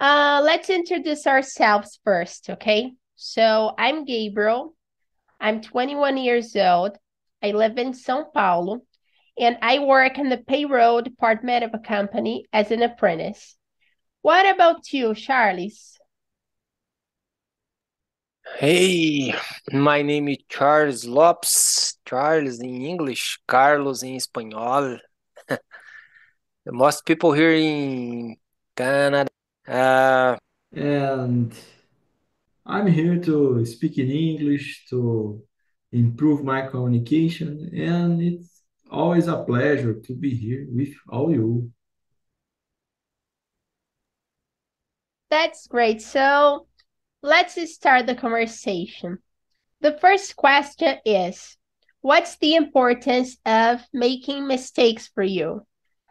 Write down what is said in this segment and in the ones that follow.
Uh, let's introduce ourselves first, okay? So I'm Gabriel. I'm 21 years old. I live in São Paulo, and I work in the payroll department of a company as an apprentice. What about you, Charles? Hey, my name is Charles Lopes. Charles in English, Carlos in espanhol. Most people here in Canada. Uh, and I'm here to speak in English to improve my communication, and it's always a pleasure to be here with all you. That's great. So let's start the conversation. The first question is What's the importance of making mistakes for you?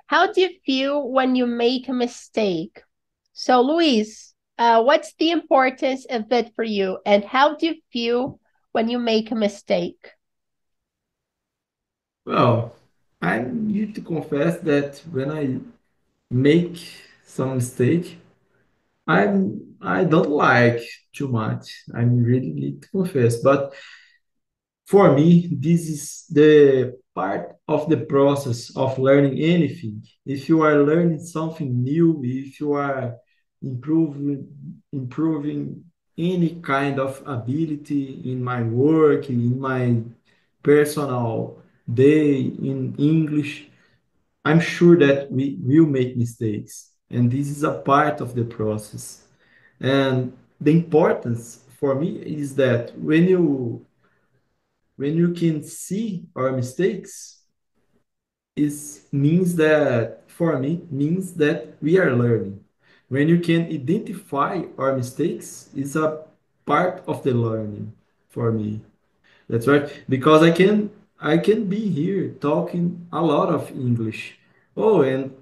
How do you feel when you make a mistake? So, Luis, uh, what's the importance of it for you, and how do you feel when you make a mistake? Well, I need to confess that when I make some mistake, I'm I don't like too much. I really need to confess, but for me, this is the part of the process of learning anything. If you are learning something new, if you are improving improving any kind of ability in my work, in my personal day in English, I'm sure that we will make mistakes, and this is a part of the process. And the importance for me is that when you when you can see our mistakes, is means that for me means that we are learning. When you can identify our mistakes, is a part of the learning for me. That's right. Because I can I can be here talking a lot of English. Oh, and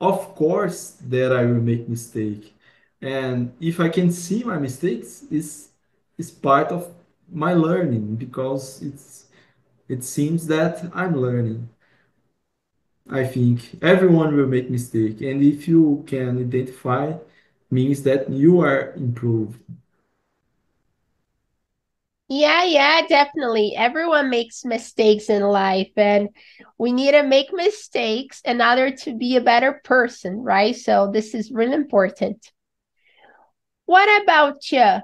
of course that I will make mistake. And if I can see my mistakes, is is part of my learning because it's it seems that I'm learning. I think everyone will make mistake, and if you can identify, means that you are improved. Yeah, yeah, definitely. Everyone makes mistakes in life, and we need to make mistakes in order to be a better person, right? So, this is really important. What about you,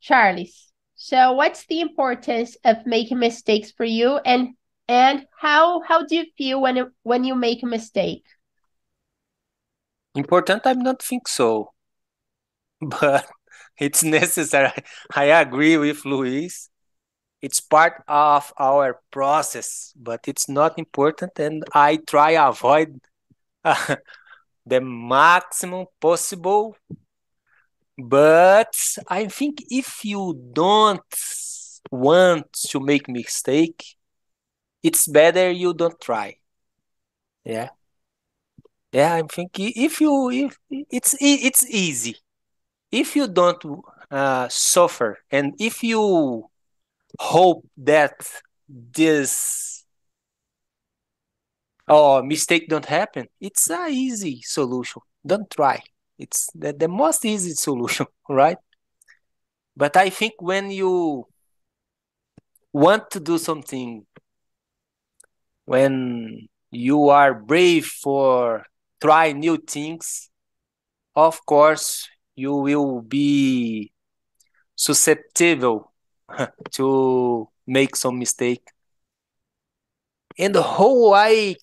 Charles? So, what's the importance of making mistakes for you, and and how how do you feel when when you make a mistake? important, I don't think so, but it's necessary. I agree with Luis. It's part of our process, but it's not important, and I try avoid uh, the maximum possible. But I think if you don't want to make mistake, it's better you don't try. Yeah. Yeah, I'm thinking if you if it's it's easy. If you don't uh, suffer and if you hope that this oh mistake don't happen, it's a easy solution. Don't try. It's the, the most easy solution, right? But I think when you want to do something, when you are brave for try new things, of course, you will be susceptible to make some mistake. And how I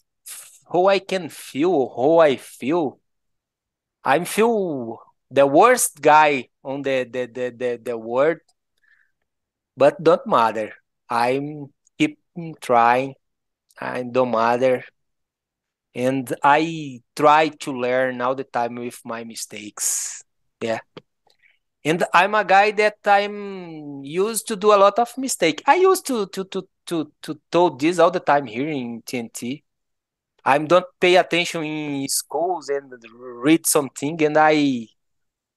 how I can feel, how I feel, I feel the worst guy on the the the the, the world, but don't matter. I'm keep trying. I don't matter and I try to learn all the time with my mistakes. Yeah. And I'm a guy that I'm used to do a lot of mistake. I used to to to to to told this all the time here in TNT. I don't pay attention in schools and read something, and I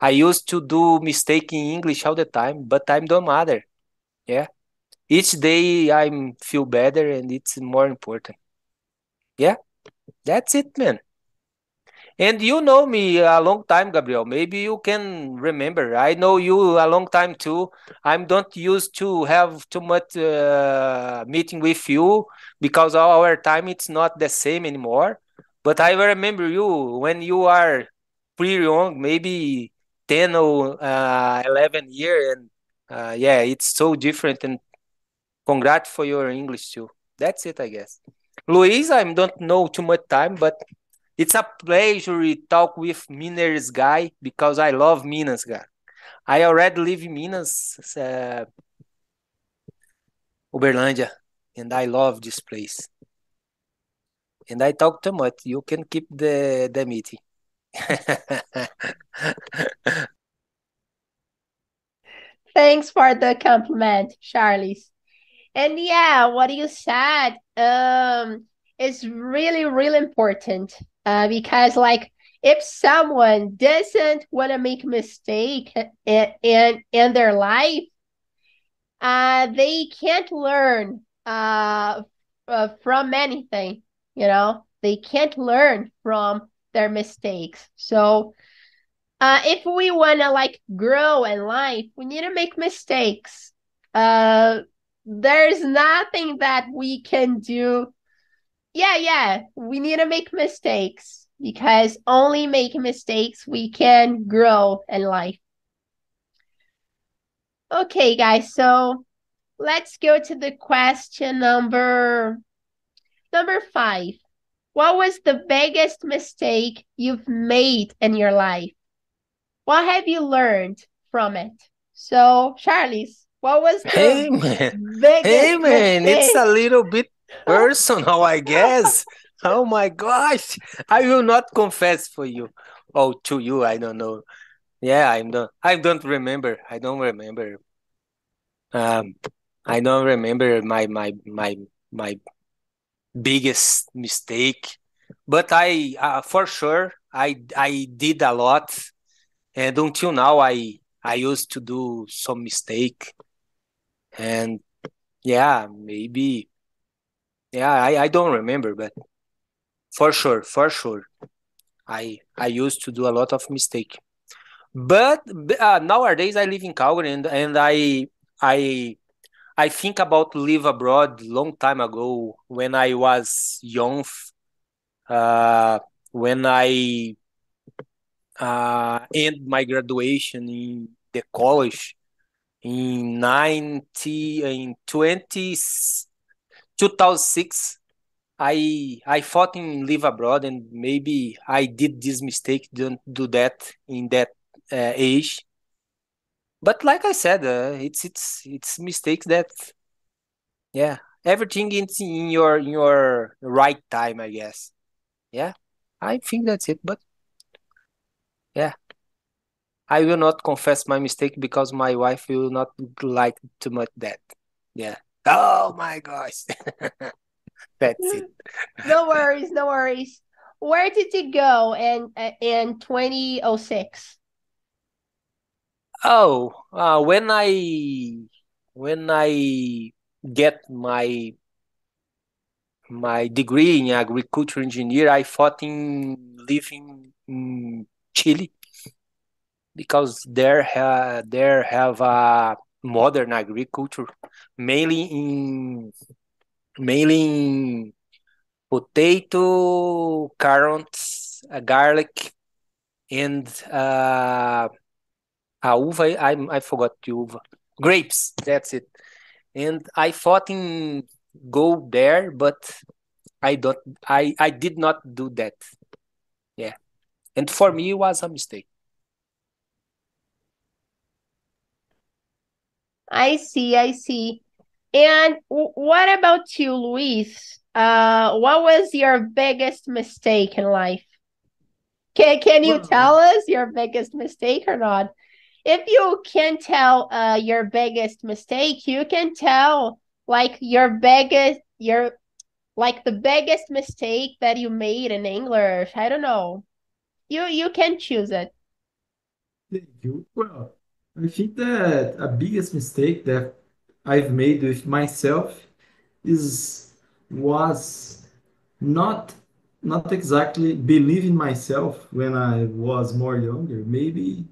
I used to do mistake in English all the time, but I don't matter. Yeah. Each day I feel better, and it's more important. Yeah. That's it, man. And you know me a long time, Gabriel. Maybe you can remember. I know you a long time too. I don't used to have too much uh, meeting with you because our time it's not the same anymore. But I remember you when you are pretty young, maybe 10 or uh, 11 year. And uh, yeah, it's so different. And congrats for your English too. That's it, I guess. Luis, I don't know too much time, but it's a pleasure to talk with Minas guy because I love Minas guy. I already live in Minas, uh, Uberlândia, and I love this place. And I talk too much. You can keep the the meeting. Thanks for the compliment, Charles. And yeah, what you said um is really, really important uh, because like if someone doesn't want to make mistake in, in, in their life, uh, they can't learn uh, uh, from anything, you know, they can't learn from their mistakes. So uh, if we want to like grow in life, we need to make mistakes. Uh, there's nothing that we can do yeah, yeah, we need to make mistakes because only making mistakes we can grow in life. Okay, guys, so let's go to the question number number 5. What was the biggest mistake you've made in your life? What have you learned from it? So, Charles, what was the hey man, hey man, mistake? it's a little bit personal, I guess. Oh my gosh, I will not confess for you. Oh, to you, I don't know. Yeah, I'm not. I don't remember. I don't remember. Um, I don't remember my my my my biggest mistake, but I uh, for sure I I did a lot, and until now I I used to do some mistake, and yeah, maybe yeah, I, I don't remember, but for sure, for sure, I I used to do a lot of mistake. But uh, nowadays I live in Calgary and, and I I I think about live abroad long time ago when I was young. Uh, when I uh, end my graduation in the college in 90 in 20 2006 I I thought in live abroad and maybe I did this mistake don't do that in that uh, age. But like I said uh, it's it's it's mistakes that yeah everything is in your in your right time I guess. Yeah I think that's it but yeah I will not confess my mistake because my wife will not like too much that yeah Oh my gosh. That's it. no worries, no worries. Where did you go in in 2006? Oh, uh, when I when I get my my degree in agriculture engineer, I thought in living in Chile because there ha, there have a modern agriculture, mainly in mainly in potato, carrots, uh, garlic, and uh, a uva. I I forgot the uva. Grapes. That's it. And I thought in go there, but I don't. I I did not do that. Yeah, and for me it was a mistake. I see, I see. And what about you, Luis? Uh, what was your biggest mistake in life? Can Can you tell us your biggest mistake or not? If you can tell uh your biggest mistake, you can tell like your biggest your like the biggest mistake that you made in English. I don't know. You you can choose it. Thank you. Well, I think that a biggest mistake that I've made with myself is was not not exactly believing myself when I was more younger. Maybe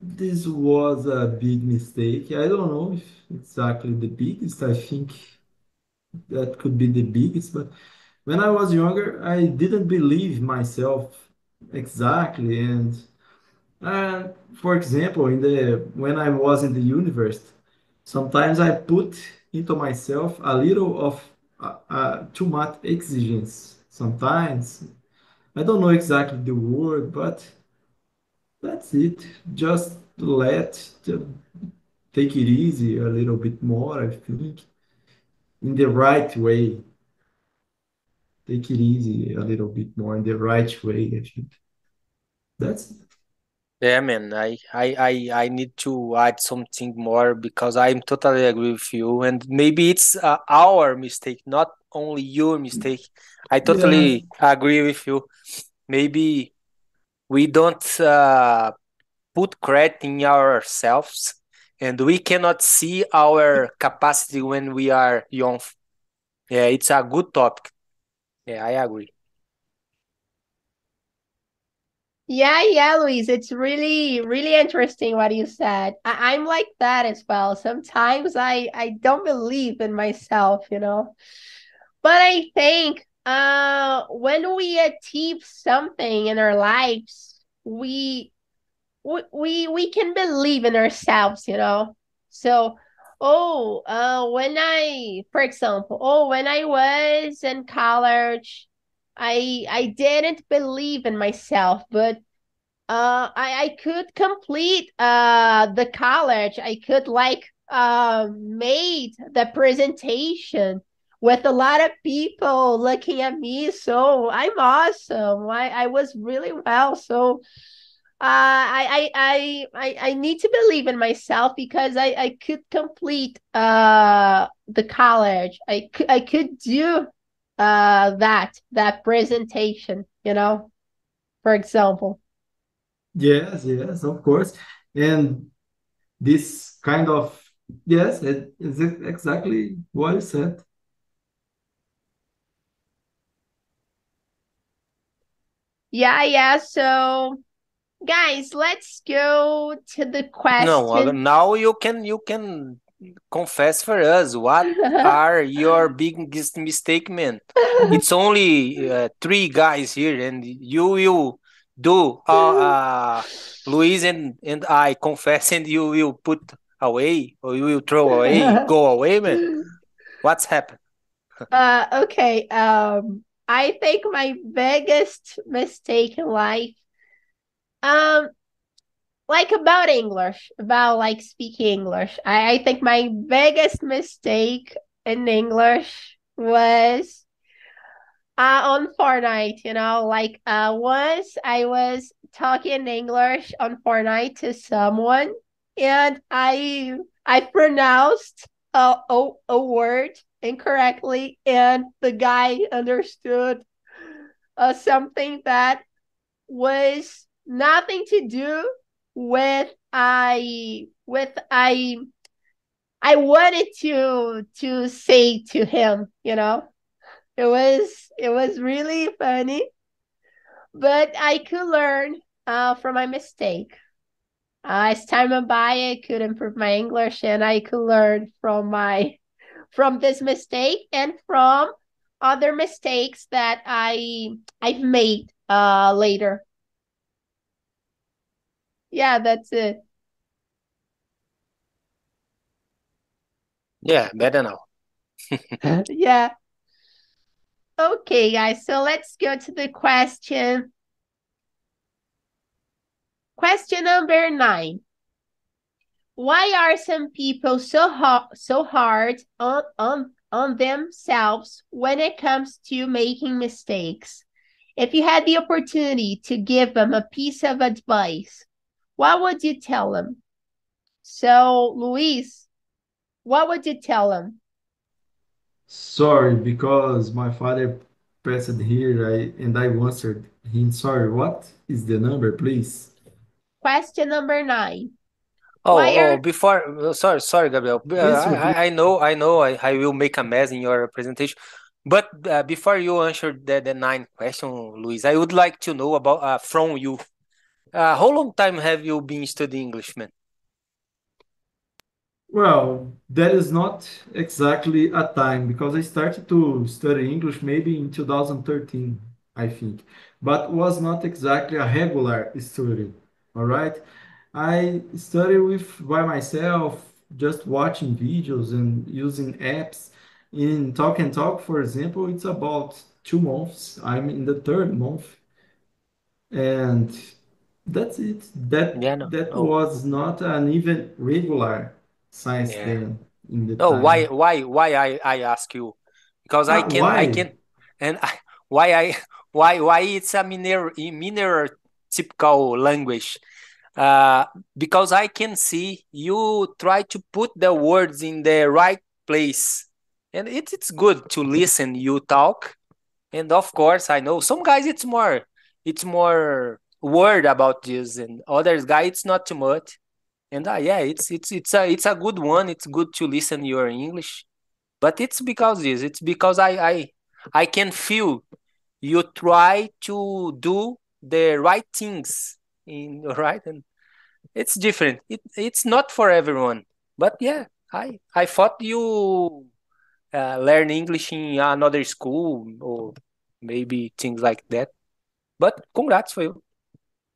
this was a big mistake. I don't know if exactly the biggest. I think that could be the biggest, but when I was younger, I didn't believe myself exactly. And uh, for example, in the when I was in the university, sometimes I put into myself a little of uh, uh, too much exigence. Sometimes I don't know exactly the word, but that's it. Just let take it easy a little bit more, I think, in the right way. Take it easy a little bit more in the right way, I think. That's Yeah, man, I, I, I, I need to add something more because I'm totally agree with you, and maybe it's uh, our mistake, not only your mistake. I totally agree with you. Maybe we don't uh, put credit in ourselves, and we cannot see our capacity when we are young. Yeah, it's a good topic. Yeah, I agree. Yeah, yeah, Luis, it's really, really interesting what you said. I- I'm like that as well. Sometimes I I don't believe in myself, you know. But I think uh when we achieve something in our lives, we we we, we can believe in ourselves, you know. So, oh, uh when I, for example, oh, when I was in college, I I didn't believe in myself, but uh I, I could complete uh the college. I could like uh made the presentation with a lot of people looking at me. So I'm awesome. I, I was really well. So uh I, I I I need to believe in myself because I, I could complete uh the college. I I could do uh that that presentation, you know, for example. yes, yes, of course. And this kind of yes, it is exactly what you said. Yeah, yeah. So, guys, let's go to the question. No, now you can you can confess for us what are your biggest mistake, man. It's only uh, three guys here, and you will do uh, uh Luis and and I confess, and you will put away or you will throw away, go away, man. What's happened? uh, okay. Um, I think my biggest mistake in life, um, like about English, about like speaking English. I, I think my biggest mistake in English was uh, on Fortnite, you know, like uh, once I was talking in English on Fortnite to someone, and I I pronounced a, a, a word incorrectly, and the guy understood uh, something that was nothing to do with I with I I wanted to to say to him, you know. It was it was really funny, but I could learn uh, from my mistake. Uh, as time went by, I could improve my English, and I could learn from my from this mistake and from other mistakes that I I've made uh, later. Yeah, that's it. Yeah, better now. yeah. Okay, guys. So let's go to the question. Question number nine. Why are some people so hard so hard on, on on themselves when it comes to making mistakes? If you had the opportunity to give them a piece of advice, what would you tell them? So, Luis, what would you tell him? Sorry, because my father pressed here, I and I answered him. Sorry, what is the number, please? Question number nine. Oh, Why oh, are before, sorry, sorry, Gabriel. Uh, I. I I know, I know, I, I will make a mess in your presentation. But uh, before you answer the, the nine question, Luis, I would like to know about uh, from you. Uh, how long time have you been studying English, man? Well, that is not exactly a time because I started to study English maybe in 2013, I think, but was not exactly a regular study. All right. I study with by myself, just watching videos and using apps. In Talk and Talk, for example, it's about two months. I'm in the third month, and that's it. That Yeah, no. that Oh, was not an even regular science yeah. in the No, why, time. why, why I, I ask you? Because I Ah, can, I why? can, and I, why I, why, why it's a Mineiro, Mineiro typical language. Uh, because I can see you try to put the words in the right place, and it, it's good to listen you talk. And of course, I know some guys it's more, it's more word about this, and others guy it's not too much. And uh, yeah, it's it's it's a it's a good one. It's good to listen your English, but it's because this. It's because I I I can feel you try to do the right things in right, and it's different. It it's not for everyone. But yeah, I I thought you uh, learn English in another school or maybe things like that. But congrats for you.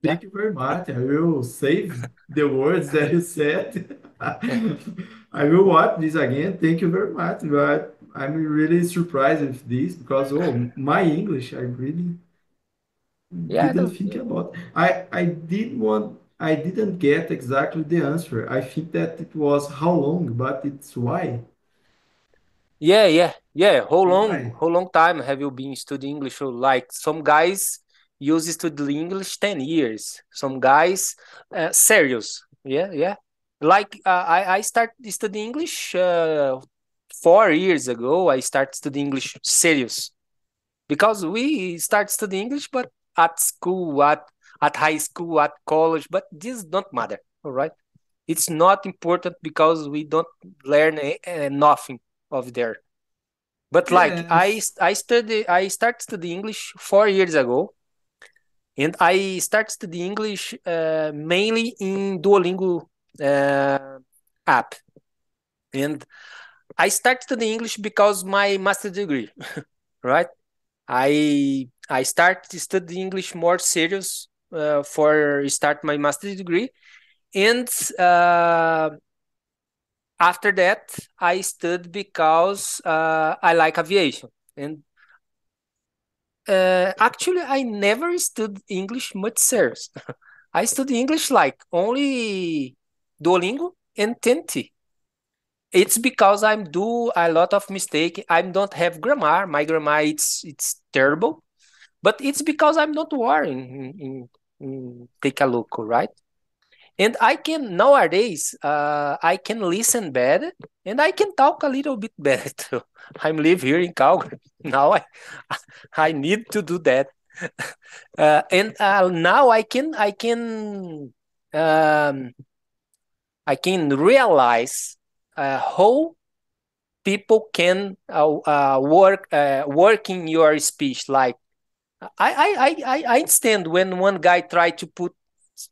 Thank you very much. I will save the words that you said. I will watch this again. Thank you very much. But I'm really surprised with this because oh, my English, I really yeah. didn't think about. I I didn't want. I didn't get exactly the answer. I think that it was how long, but it's why. Yeah, yeah, yeah. How long, Why? how long time have you been studying English? Like some guys use study English 10 years. Some guys, uh, serious. Yeah, yeah. Like uh, I, I started studying English uh, four years ago. I started studying English serious because we start studying English, but at school, at at high school, at college. But this don't matter. All right. It's not important because we don't learn uh, nothing of there. But like I I study I started study English four years ago, and I started the English uh, mainly in Duolingo uh, app. And I started the English because my master degree, right? I I started study English more serious uh, for start my master degree, and uh, after that I studied because uh, I like aviation and Uh, actually, I never studied English much serious. I study English like only Duolingo and Tenti. It's because I'm do a lot of mistake. I don't have grammar. My grammar it's it's terrible, but it's because I'm not worrying. In, in, in take a look, right? And I can nowadays, uh, I can listen better and I can talk a little bit better too. I'm live here in Calgary now. I I need to do that, uh, and uh, now I can I can um, I can realize uh, how people can uh, uh, work uh, work in your speech. Like I I I I understand when one guy tried to put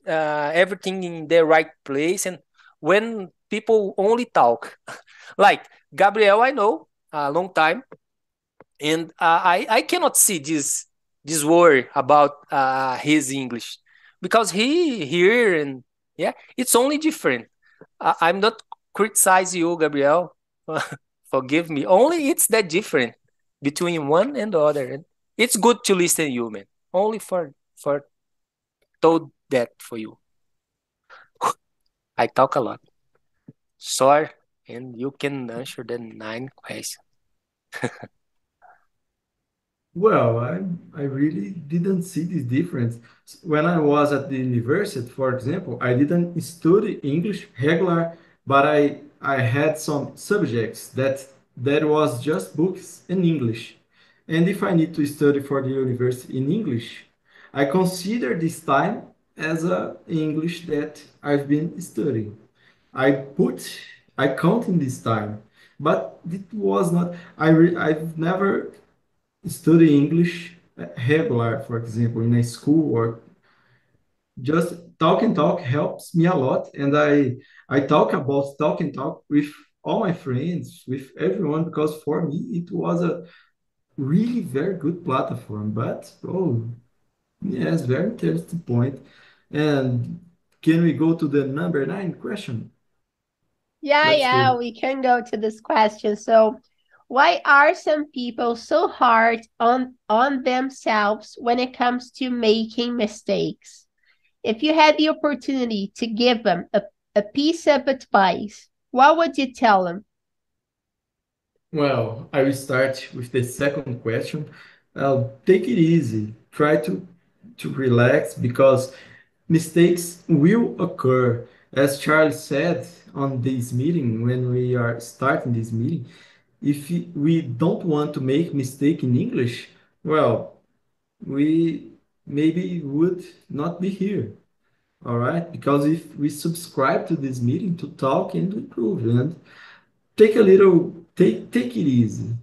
uh, everything in the right place and when people only talk. Like gabriel i know a long time and uh, i i cannot see this this worry about uh, his english because he here and yeah it's only different. Uh, i'm not criticize you gabriel. Forgive me. Only it's that different between one and the other. And it's good to listen you man. Only for for told that for you I talk a lot. Sorry, and you can answer the nine questions. Well, I I really didn't see this difference. When I was at the university, for example, I didn't study English regular, but I I had some subjects that that was just books in English. And if I need to study for the university in English, I consider this time as a English that I've been studying. I put I count in this time, but it was not. I re, I've never studied English uh, regular, for example, in a school or just talk and talk helps me a lot. And I I talk about talk and talk with all my friends, with everyone, because for me it was a really very good platform. But oh yes, very interesting point. And can we go to the number nine question? Yeah, Let's yeah, go. we can go to this question. So, why are some people so hard on on themselves when it comes to making mistakes? If you had the opportunity to give them a, a piece of advice, what would you tell them? Well, I will start with the second question. Uh, take it easy. Try to to relax because mistakes will occur. As Charles said on this meeting, when we are starting this meeting, if we don't want to make mistake in English, well, we maybe would not be here. All right? Because if we subscribe to this meeting to talk and improve and take a little, take take it easy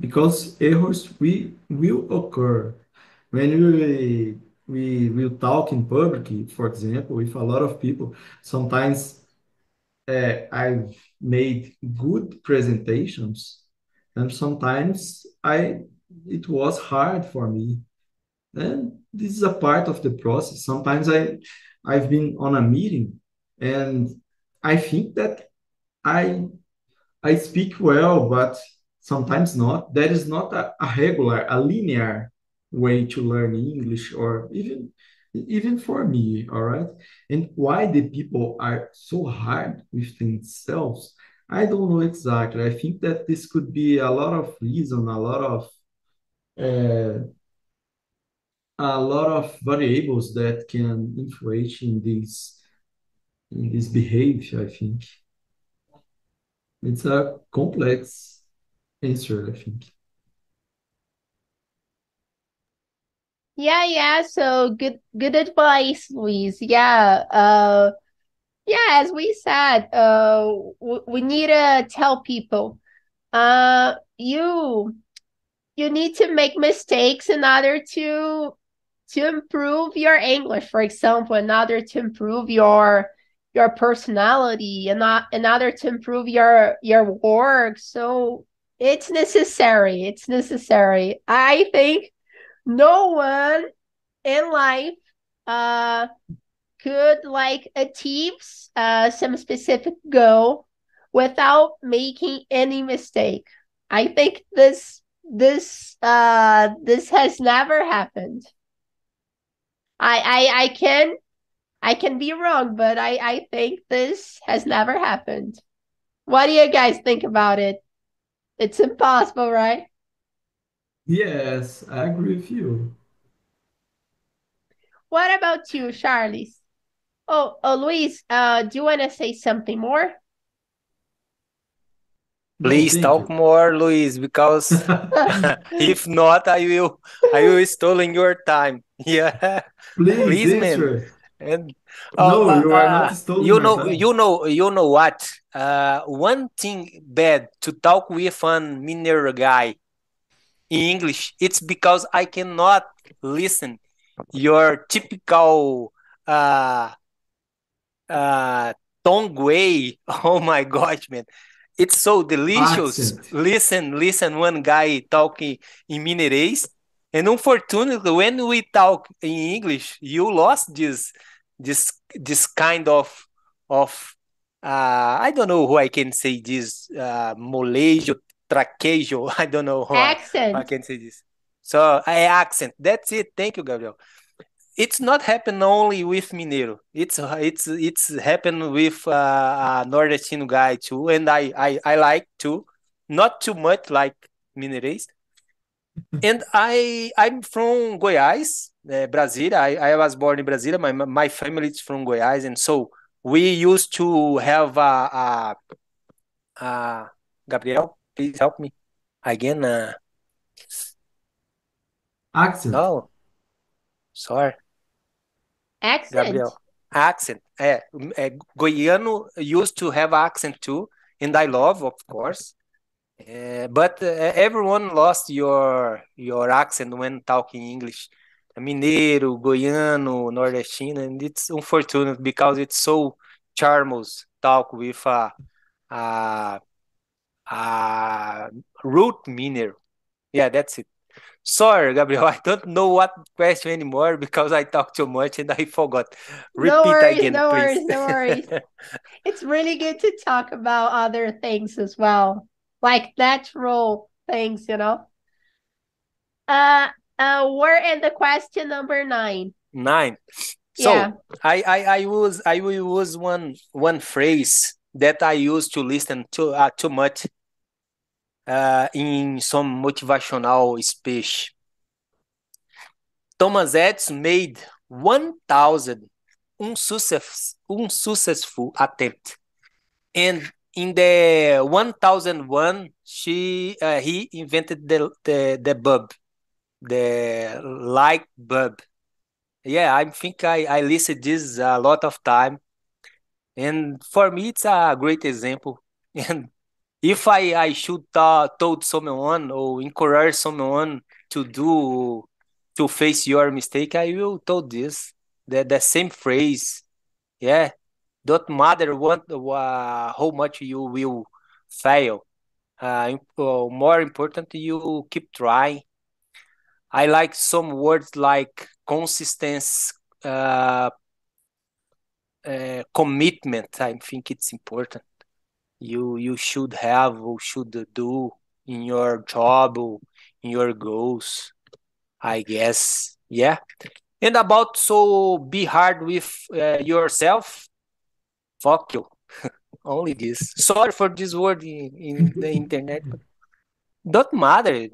because errors we will occur when we we will talk in public, for example, with a lot of people. Sometimes uh, I've made good presentations, and sometimes I it was hard for me. And this is a part of the process. Sometimes I I've been on a meeting and I think that I I speak well, but sometimes not. That is not a, a regular, a linear way to learn English, or even even for me, all right? And why the people are so hard with themselves, I don't know exactly. I think that this could be a lot of reason, a lot of uh, a lot of variables that can influence in this in this behavior, I think. It's a complex answer, I think. Yeah, yeah. So good, good advice, Luis. Yeah. Uh, yeah. As we said, uh, we need to tell people, uh, you you need to make mistakes in order to to improve your English, for example, in order to improve your your personality and not in order to improve your your work. So it's necessary. It's necessary. I think no one in life uh could like achieve uh some specific goal without making any mistake. I think this this uh this has never happened. I I I can I can be wrong, but I I think this has never happened. What do you guys think about it? It's impossible, right? Yes, I agree with you. What about you, Charlie? Oh, oh, Luis, uh, do you want to say something more? No, Please thank talk you. more, Luis, because if not, I will I will stealing your time. Yeah, Please please, man. answer. And No, uh, you are uh, not stealing you my know, time. you know, you know what? Uh, one thing bad to talk with an Mineiro guy in English, it's because I cannot listen your typical uh uh tongue way. Oh my gosh, man. It's so delicious. Accent. Listen, listen, one guy talking in Mineirês. And unfortunately, when we talk in English, you lost this this this kind of of uh I don't know who I can say this uh molejo, traquejo. I don't know how I, I can say this. So I accent. That's it. Thank you, Gabriel it's not happen only with Mineiro. It's it's it's happened with uh, a nordestino guy too, and I, I I like too, not too much like Mineirês. and I I'm from Goiás, uh, Brasília. I, I was born in Brasília. My my family is from Goiás, and so we used to have a, a, a Gabriel. Please help me again. Uh, Accent. oh, sorry. Accent. Gabriel. Accent. É, é, goiano used to have accent too, and I love, of course. Uh, but uh, everyone lost your your accent when talking English. Mineiro, Goiano, Nordestino, and it's unfortunate because it's so charmless talk with a, a, a root Mineiro. Yeah, that's it. Sorry, Gabriel, I don't know what question anymore because I talked too much and I forgot. Repeat no worries, again, no please. worries, no worries. it's really good to talk about other things as well, like natural things, you know. Uh, uh, we're in the question number nine. Nine. So Yeah. I, I I use I will use one one phrase that I use to listen to uh, too much uh, in some motivational speech. Thomas Edison made 1,000 unsuccess, unsuccessful attempt, and in the 1001 she uh, he invented the, the the bulb, the light bulb. Yeah, I think I I listed this a lot of time, and for me it's a great example. And if I I should ta told someone or encourage someone to do to face your mistake, I will told this the the same phrase. Yeah, don't matter what uh, how much you will fail. Uh, uh, more important, you keep trying. I like some words like consistency, uh, uh, commitment. I think it's important. You you should have or should do in your job or in your goals. I guess. Yeah. And about so be hard with uh, yourself. Fuck you. Only this. Sorry for this word in, in the internet, don't matter.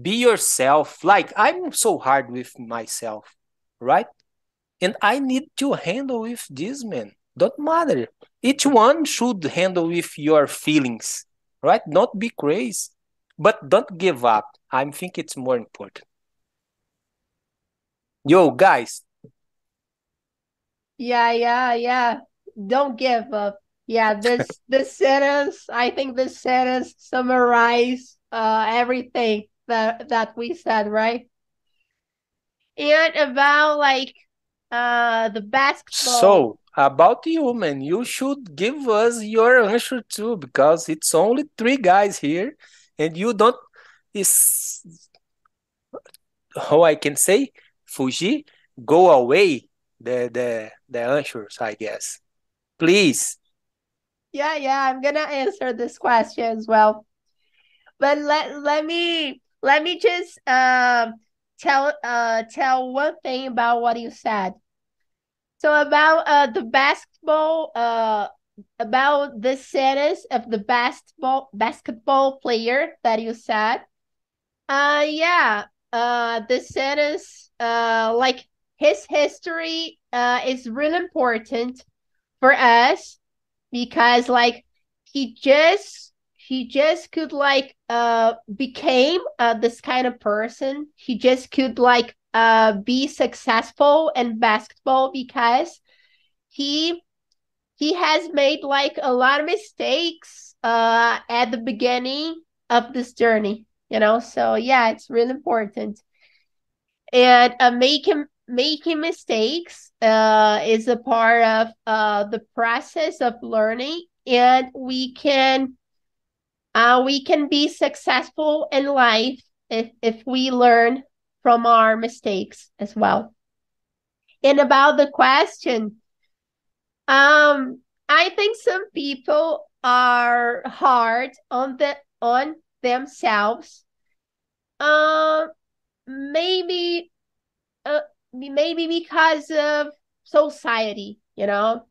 Be yourself. Like I'm so hard with myself, right? And I need to handle with this, man. Don't matter. Each one should handle with your feelings, right? Not be crazy, but don't give up. I think it's more important. Yo, guys, Yeah, yeah, yeah. Don't give up. Yeah, this this sentence, I think this sentence summarize uh everything that that we said, right? And about like uh the basketball. so about you, man, you should give us your answer too, because it's only three guys here, and you don't is how I can say, Fuji, go away the the the answers, I guess. Please. Yeah, yeah, I'm gonna answer this question as well. But let let me let me just um tell uh tell one thing about what you said. So about uh the basketball uh about the status of the basketball basketball player that you said. Uh yeah, uh the status uh like his history uh is really important for us because like he just he just could like uh became uh this kind of person he just could like uh be successful in basketball because he he has made like a lot of mistakes uh at the beginning of this journey you know? So yeah it's really important. And uh, making making mistakes uh, is a part of uh, the process of learning and we can uh, we can be successful in life if, if we learn from our mistakes as well and about the question um i think some people are hard on the on themselves um maybe uh, maybe because of society, you know.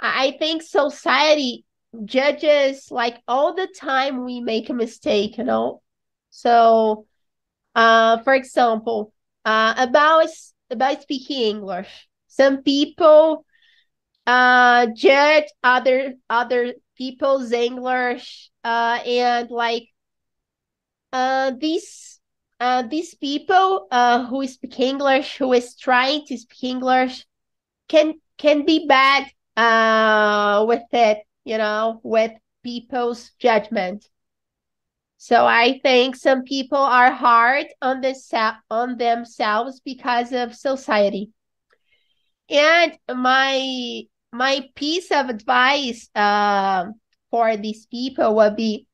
I think society judges like all the time we make a mistake, you know. So, uh, for example, uh, about about speaking English, some people uh judge other other people's English, uh, and like uh these uh these people uh who speak English, who is trying to speak English, can can be bad uh with it, you know, with people's judgment. So I think some people are hard on this on themselves because of society. And my my piece of advice uh, for these people would be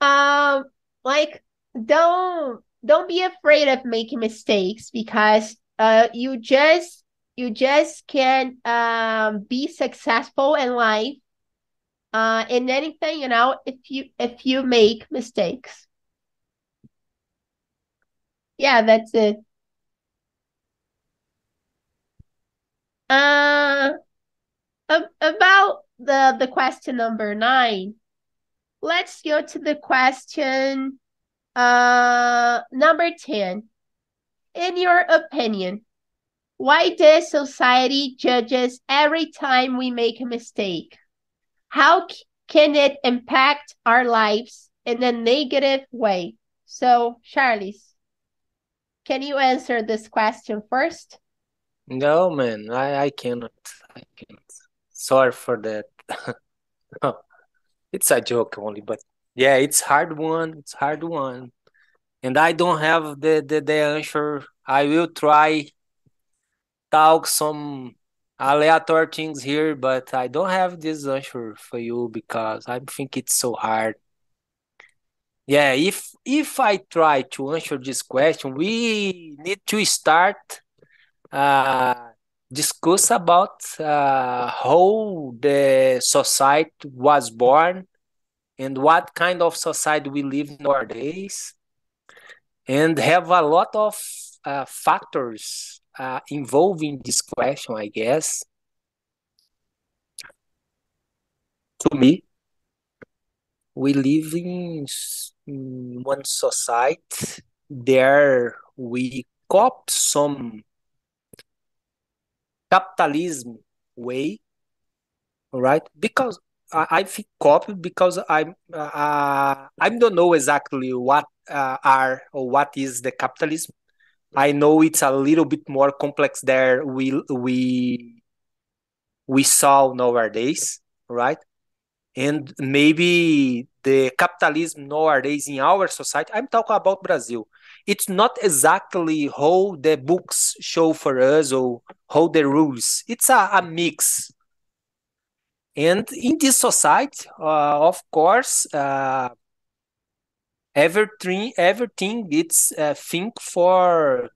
um like don't don't be afraid of making mistakes because uh you just you just can um be successful in life uh in anything you know if you if you make mistakes. Yeah that's it. Uh about the the question number nine. Let's go to the question uh number 10 in your opinion why does society judges every time we make a mistake how can it impact our lives in a negative way so charles can you answer this question first no man i i cannot i cannot sorry for that it's a joke only, but yeah, it's hard one. It's hard one, and I don't have the the, the answer. I will try talk some aleatory things here, but I don't have this answer for you because I think it's so hard. Yeah, if if I try to answer this question, we need to start uh discuss about uh, how the society was born and what kind of society we live nowadays and have a lot of uh, factors uh, involving this question i guess to me we live in one society there we cop some capitalism way, right? Because I, I think copy because I'm uh, I don't know exactly what uh, are or what is the capitalism. I know it's a little bit more complex there. We we we saw nowadays, right? And maybe the capitalism nowadays in our society. I'm talking about Brazil it's not exactly how the books show for us or how the rules. It's a, a mix. And in this society, uh, of course, uh, everything everything it's uh, think for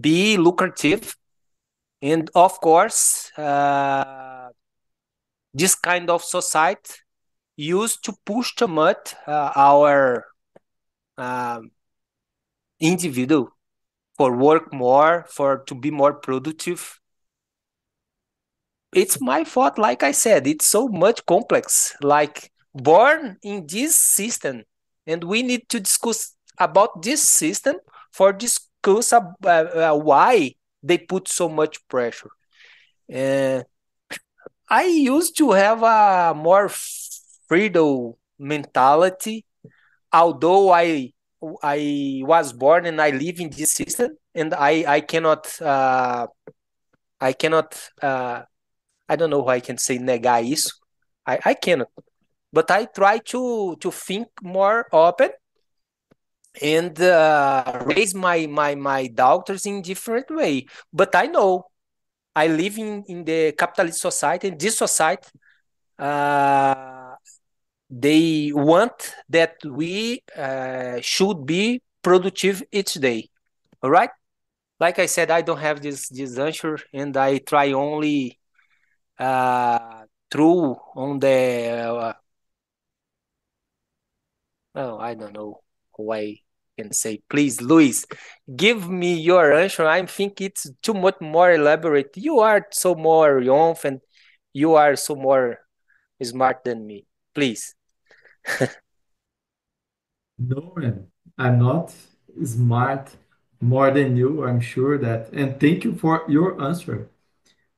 be lucrative, and of course, uh, this kind of society used to push too much uh, our um, individual for work more for to be more productive. It's my fault like i said it's so much complex. Like born in this system and we need to discuss about this system for discuss uh, uh, why they put so much pressure uh, i used to have a more freedom mentality although i I was born and I live in this system, and I I cannot uh, I cannot uh, I don't know how I can say negar isso. I I cannot, but I try to to think more open and uh, raise my my my daughters in different way. But I know I live in in the capitalist society, and this society. Uh, they want that we uh, should be productive each day all right like i said i don't have this this answer and i try only uh through on the uh, oh i don't know how i can say. Please luis give me your answer. I think it's too much more elaborate. You are so more young and you are so more smart than me. Please. No, man, I'm not smart more than you, I'm sure that. And thank you for your answer.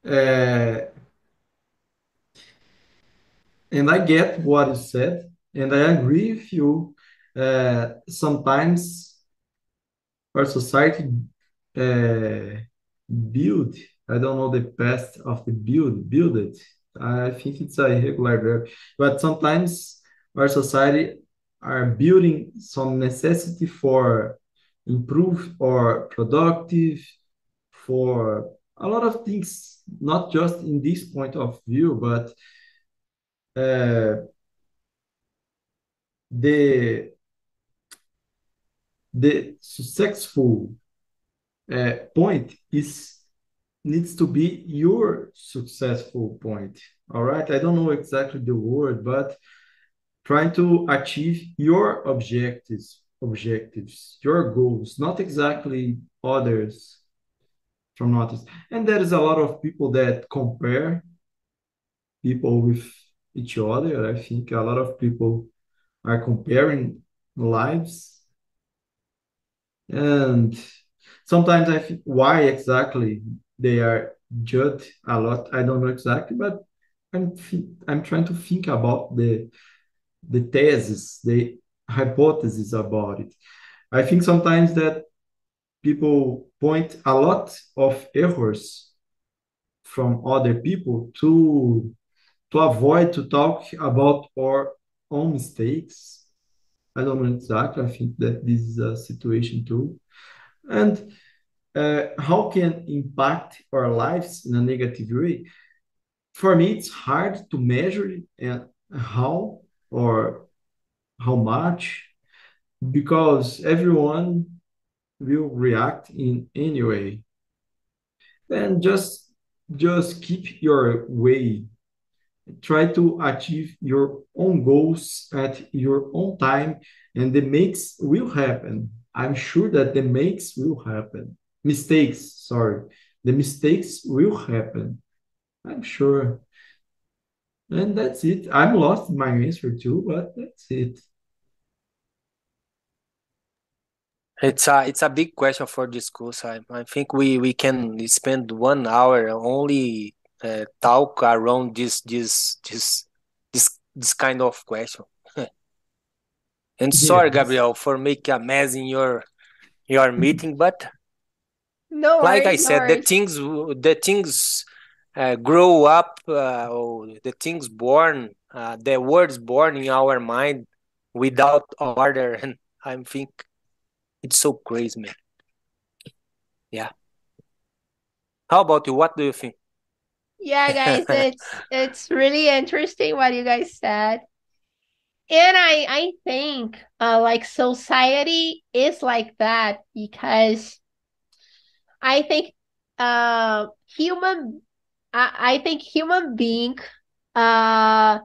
Uh, and I get what you said, and I agree with you. Uh, sometimes our society uh, build, I don't know the past of the build, build it. I think it's a irregular verb, but sometimes our society are building some necessity for improve or productive for a lot of things, not just in this point of view, but uh, the the successful uh, point is needs to be your successful point. All right, I don't know exactly the word, but trying to achieve your objectives, objectives, your goals, not exactly others from others. And there is a lot of people that compare people with each other. I think a lot of people are comparing lives. And sometimes I think why exactly they are judged a lot. I don't know exactly, but I'm I'm trying to think about the the thesis, the hypothesis about it. I think sometimes that people point a lot of errors from other people to to avoid to talk about our own mistakes. I don't know exactly. I think that this is a situation too. And uh, how can impact our lives in a negative way? For me, it's hard to measure and how or how much because everyone will react in any way. Then just just keep your way try to achieve your own goals at your own time and the makes will happen. I'm sure that the makes will happen. Mistakes sorry. The mistakes will happen. I'm sure. And that's it. I'm lost in my answer too but that's it. It's a it's a big question for this course i, I think we we can spend one hour only uh, talk around this this this this this kind of question. and sorry, Gabriel, for making a mess in your your meeting, but no like worries, I said, no the things the things uh, grow up, uh, or the things born, uh, the words born in our mind without order, and I think it's so crazy, man. Yeah. How about you? What do you think? Yeah, guys, it's it's really interesting what you guys said. And I I think uh like society is like that because I think uh human I, I think human being uh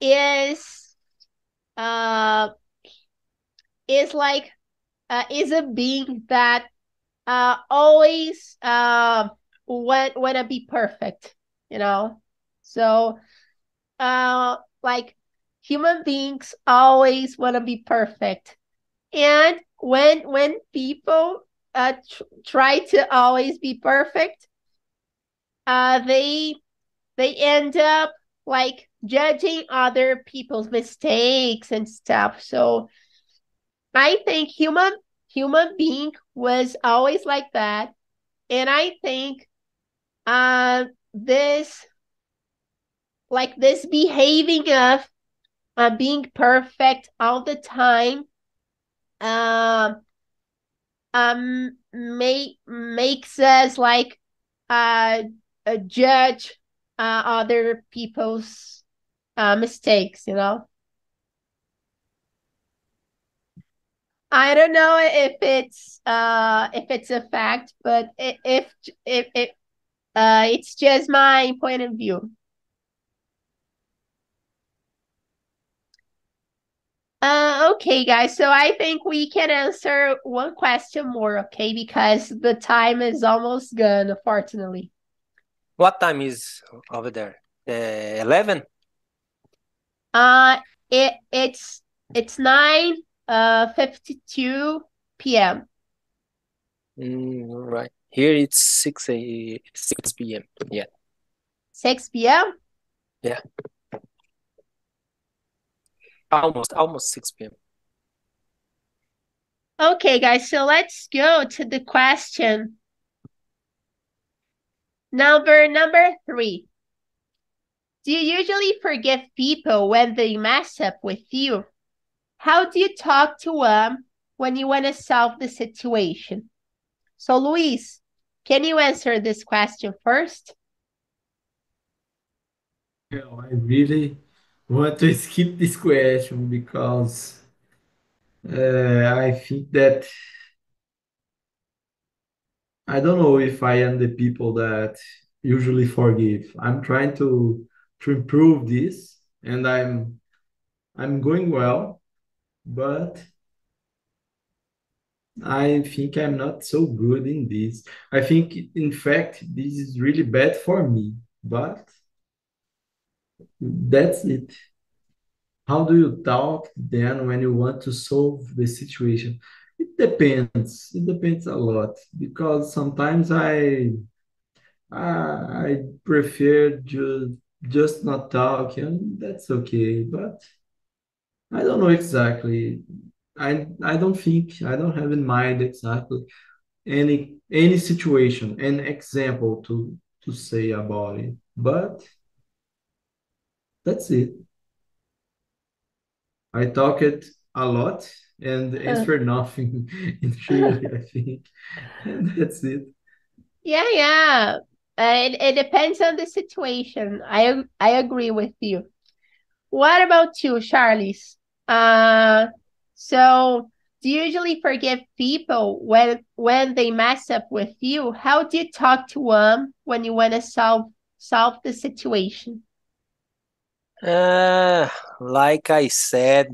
is uh is like uh is a being that uh always uh want wanna be perfect, you know? So uh like human beings always wanna be perfect. And when when people uh tr- try to always be perfect, uh they they end up like judging other people's mistakes and stuff. So I think human human being was always like that. And I think uh this like this behaving of uh, being perfect all the time um um make makes us like uh, uh judge uh, other people's uh, mistakes you know? I don't know if it's uh if it's a fact but if if if uh it's just my point of view Uh, okay, guys. So I think we can answer one question more, okay? Because the time is almost gone, unfortunately. What time is over there? Uh, 11? Uh, it it's it's nine uh fifty two p.m. Mm, right. Here it's 6 a 6 p.m. Yeah. Six p.m. Yeah. Almost almost 6 p.m. Okay, guys. So let's go to the question number number three. Do you usually forgive people when they mess up with you? how do you talk to them when you want to solve the situation? So, Luis, can you answer this question first? Well, I really want to skip this question because uh, I think that I don't know if I am the people that usually forgive. I'm trying to to improve this, and I'm I'm going well, but I think I'm not so good in this. I think, in fact, this is really bad for me, but that's it. How do you talk then when you want to solve the situation? It depends. It depends a lot because sometimes I I, prefer just just not talk, and that's okay. But I don't know exactly. I I don't think I don't have in mind exactly any any situation, an example to to say about it. But that's it. I talk it a lot and answer nothing in Chile, I think. And that's it. Yeah, yeah. Uh, it, it depends on the situation. I I agree with you. What about you, Charles? Uh, so do you usually forgive people when when they mess up with you? How do you talk to them when you want to solve solve the situation? Uh, like I said,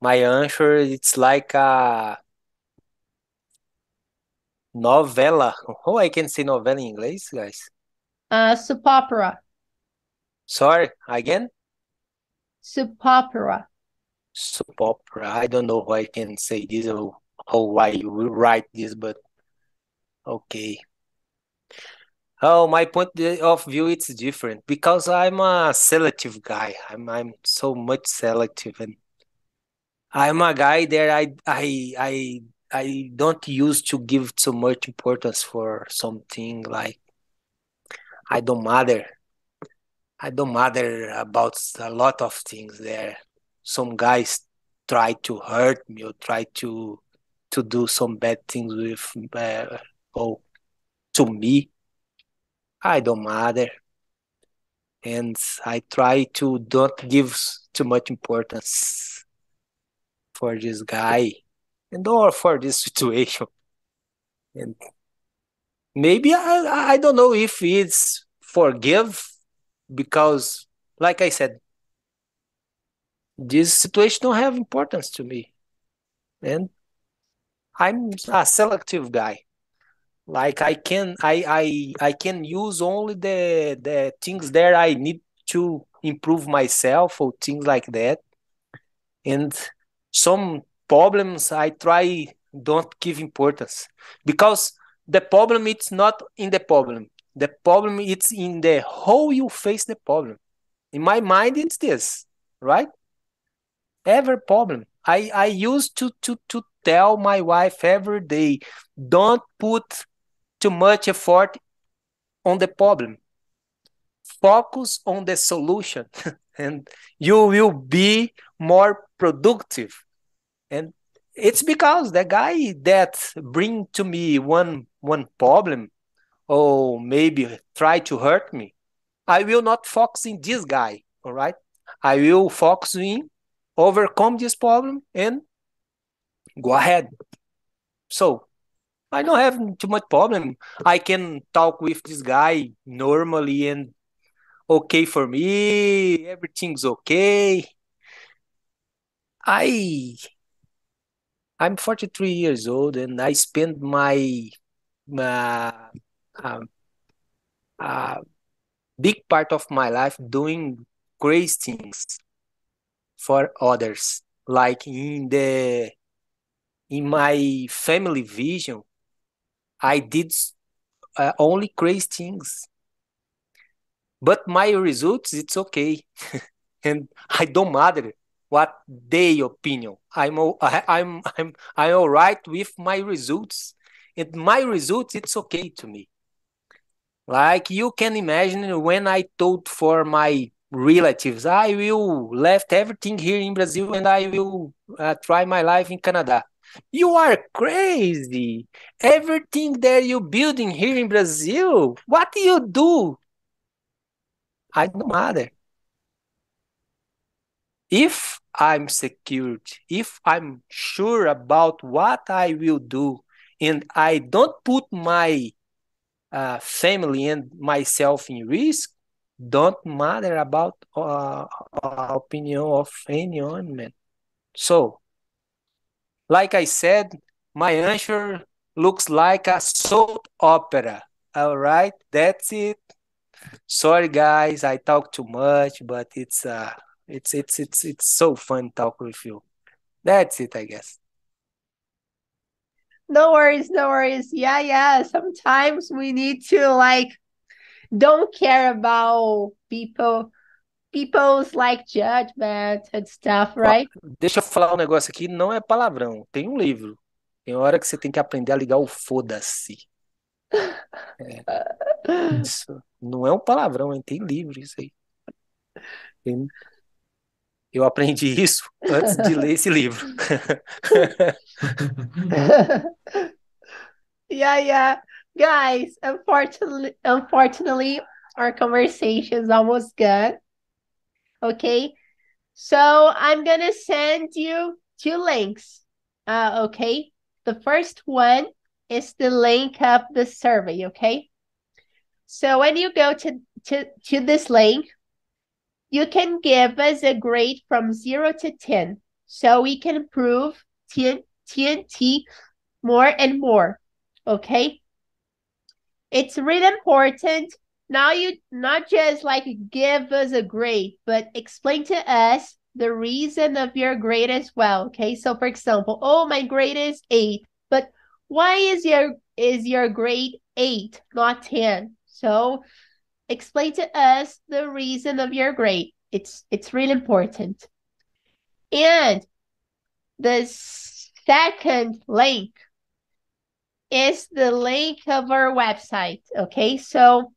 my answer it's like a novela. Oh, I can say novela in English, guys. Uh, soap opera. Sorry, again? Soap opera. Soap opera. I don't know how I can say this or how I will write this, but okay. Oh, my point of view it's different because I'm a selective guy. I'm I'm so much selective and I'm a guy that I I I I don't use to give so much importance for something like I don't matter. I don't matter about a lot of things there. Some guys try to hurt me or try to to do some bad things with uh, oh to me. I don't matter. And I try to don't give too much importance for this guy and or for this situation. And maybe I I don't know if it's forgive because like I said, this situation don't have importance to me. And I'm a selective guy. Like I can I I I can use only the the things that I need to improve myself or things like that. And some problems I try don't give importance because the problem it's not in the problem. The problem it's in the how you face the problem. In my mind, it's this, right? Every problem. I I used to to to tell my wife every day, don't put too much effort on the problem. Focus on the solution, and you will be more productive. And it's because the guy that bring to me one one problem or maybe try to hurt me i will not focus in this guy all right i will focus in overcome this problem and go ahead. So i don't have too much problem. I can talk with this guy normally and okay for me. Everything's okay. I i'm 43 years old and i spend my uh, uh, uh, big part of my life doing great things for others. Like in the in my family vision i did uh, only crazy things. But my results it's okay. And i don't matter what their opinion. I'm I, i'm i'm i'm all right with my results. And my results it's okay to me. Like you can imagine when I told for my relatives. I will left everything here in Brazil and I will uh, try my life in Canada. You are crazy. Everything that you building here in Brazil, what do you do? I don't matter. If I'm secured, if I'm sure about what I will do, and I don't put my uh, family and myself in risk, don't matter about uh, opinion of anyone, man. So, like I said, my answer looks like a soap opera. All right, that's it. Sorry, guys, I talk too much, but it's uh, it's it's it's it's so fun talk with you. That's it, I guess. No worries, no worries. Yeah, yeah. Sometimes we need to like don't care about people people's like judgment and stuff, right? Deixa eu falar um negócio aqui, não é palavrão. Tem um livro. Tem hora que você tem que aprender a ligar o foda-se. É. Isso não é um palavrão, hein? tem livro isso aí. Tem... Eu aprendi isso antes de ler esse livro. yeah, yeah. Guys, unfortunately, unfortunately, our conversation is almost good. Okay. So I'm to send you two links. Uh, okay. The first one is the link of the survey. Okay. So when you go to, to, to this link, you can give us a grade from zero to 10. So we can improve TNT more and more. Okay. It's really important. Now you not just like give us a grade, but explain to us the reason of your grade as well. Okay. So for example, oh, my grade is eight, but why is your is your grade eight, not 10? So explain to us the reason of your grade. It's it's really important. And the second link is the link of our website. Okay, so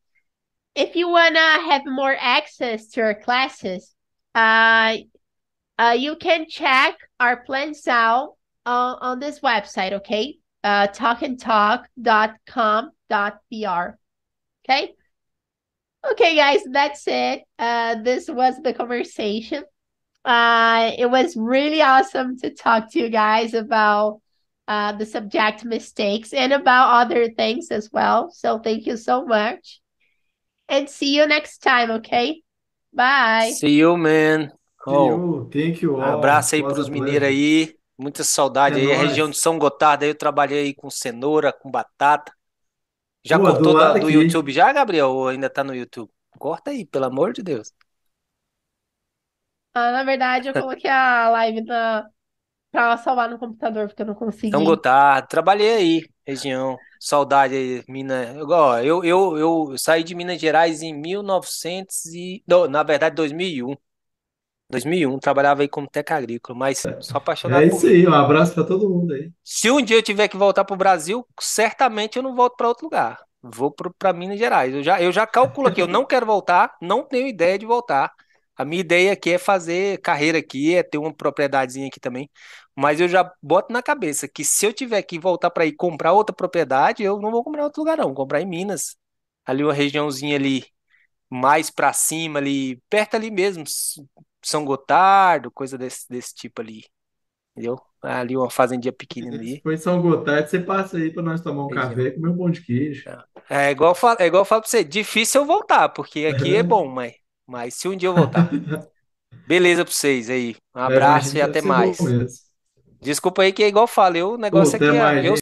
if you wanna have more access to our classes, uh, uh you can check our plans out on, on this website. Okay, uh, talkandtalk.com.br. Okay. Okay, guys, that's it. Uh, this was the conversation. Uh, it was really awesome to talk to you guys about uh, the subject mistakes and about other things as well. So thank you so much. And see you next time, okay? Bye. See you, man. Oh, you. Thank you all. Abraço aí para os mineiros aí. Muita saudade é aí. Nóis. A região de São Gotardo aí eu trabalhei aí com cenoura, com batata. Já Pô, cortou do, do YouTube já, Gabriel? Ou ainda tá no YouTube? Corta aí, pelo amor de Deus. Ah, na verdade, eu coloquei a live na... pra salvar no computador, porque eu não consegui. São Gotardo, trabalhei aí, região. Saudade aí, Minas. Eu, eu, eu saí de Minas Gerais em 1900 e... Não, na verdade, 2001. 2001, trabalhava aí como técnico agrícola, mas sou apaixonado É por isso aí, um abraço para todo mundo aí. Se um dia eu tiver que voltar para o Brasil, certamente eu não volto para outro lugar. Vou para Minas Gerais. Eu já, eu já calculo aqui, eu não quero voltar, não tenho ideia de voltar. A minha ideia aqui é fazer carreira aqui, é ter uma propriedadezinha aqui também. Mas eu já boto na cabeça que se eu tiver que voltar para ir comprar outra propriedade, eu não vou comprar em outro lugar, não. Vou comprar em Minas. Ali uma regiãozinha ali mais para cima, ali, perto ali mesmo, São Gotardo, coisa desse, desse tipo ali. Entendeu? Ali uma fazendinha pequena ali. Foi São Gotardo, você passa aí para nós tomar um Região. café e comer um pão de queijo. É igual, eu falo, é igual eu falo para você, difícil eu voltar, porque aqui é, é bom, mas, mas se um dia eu voltar. Beleza para vocês aí. Um é, abraço é, e até mais. Desculpa aí que é igual eu falei, o negócio Pô, é que eu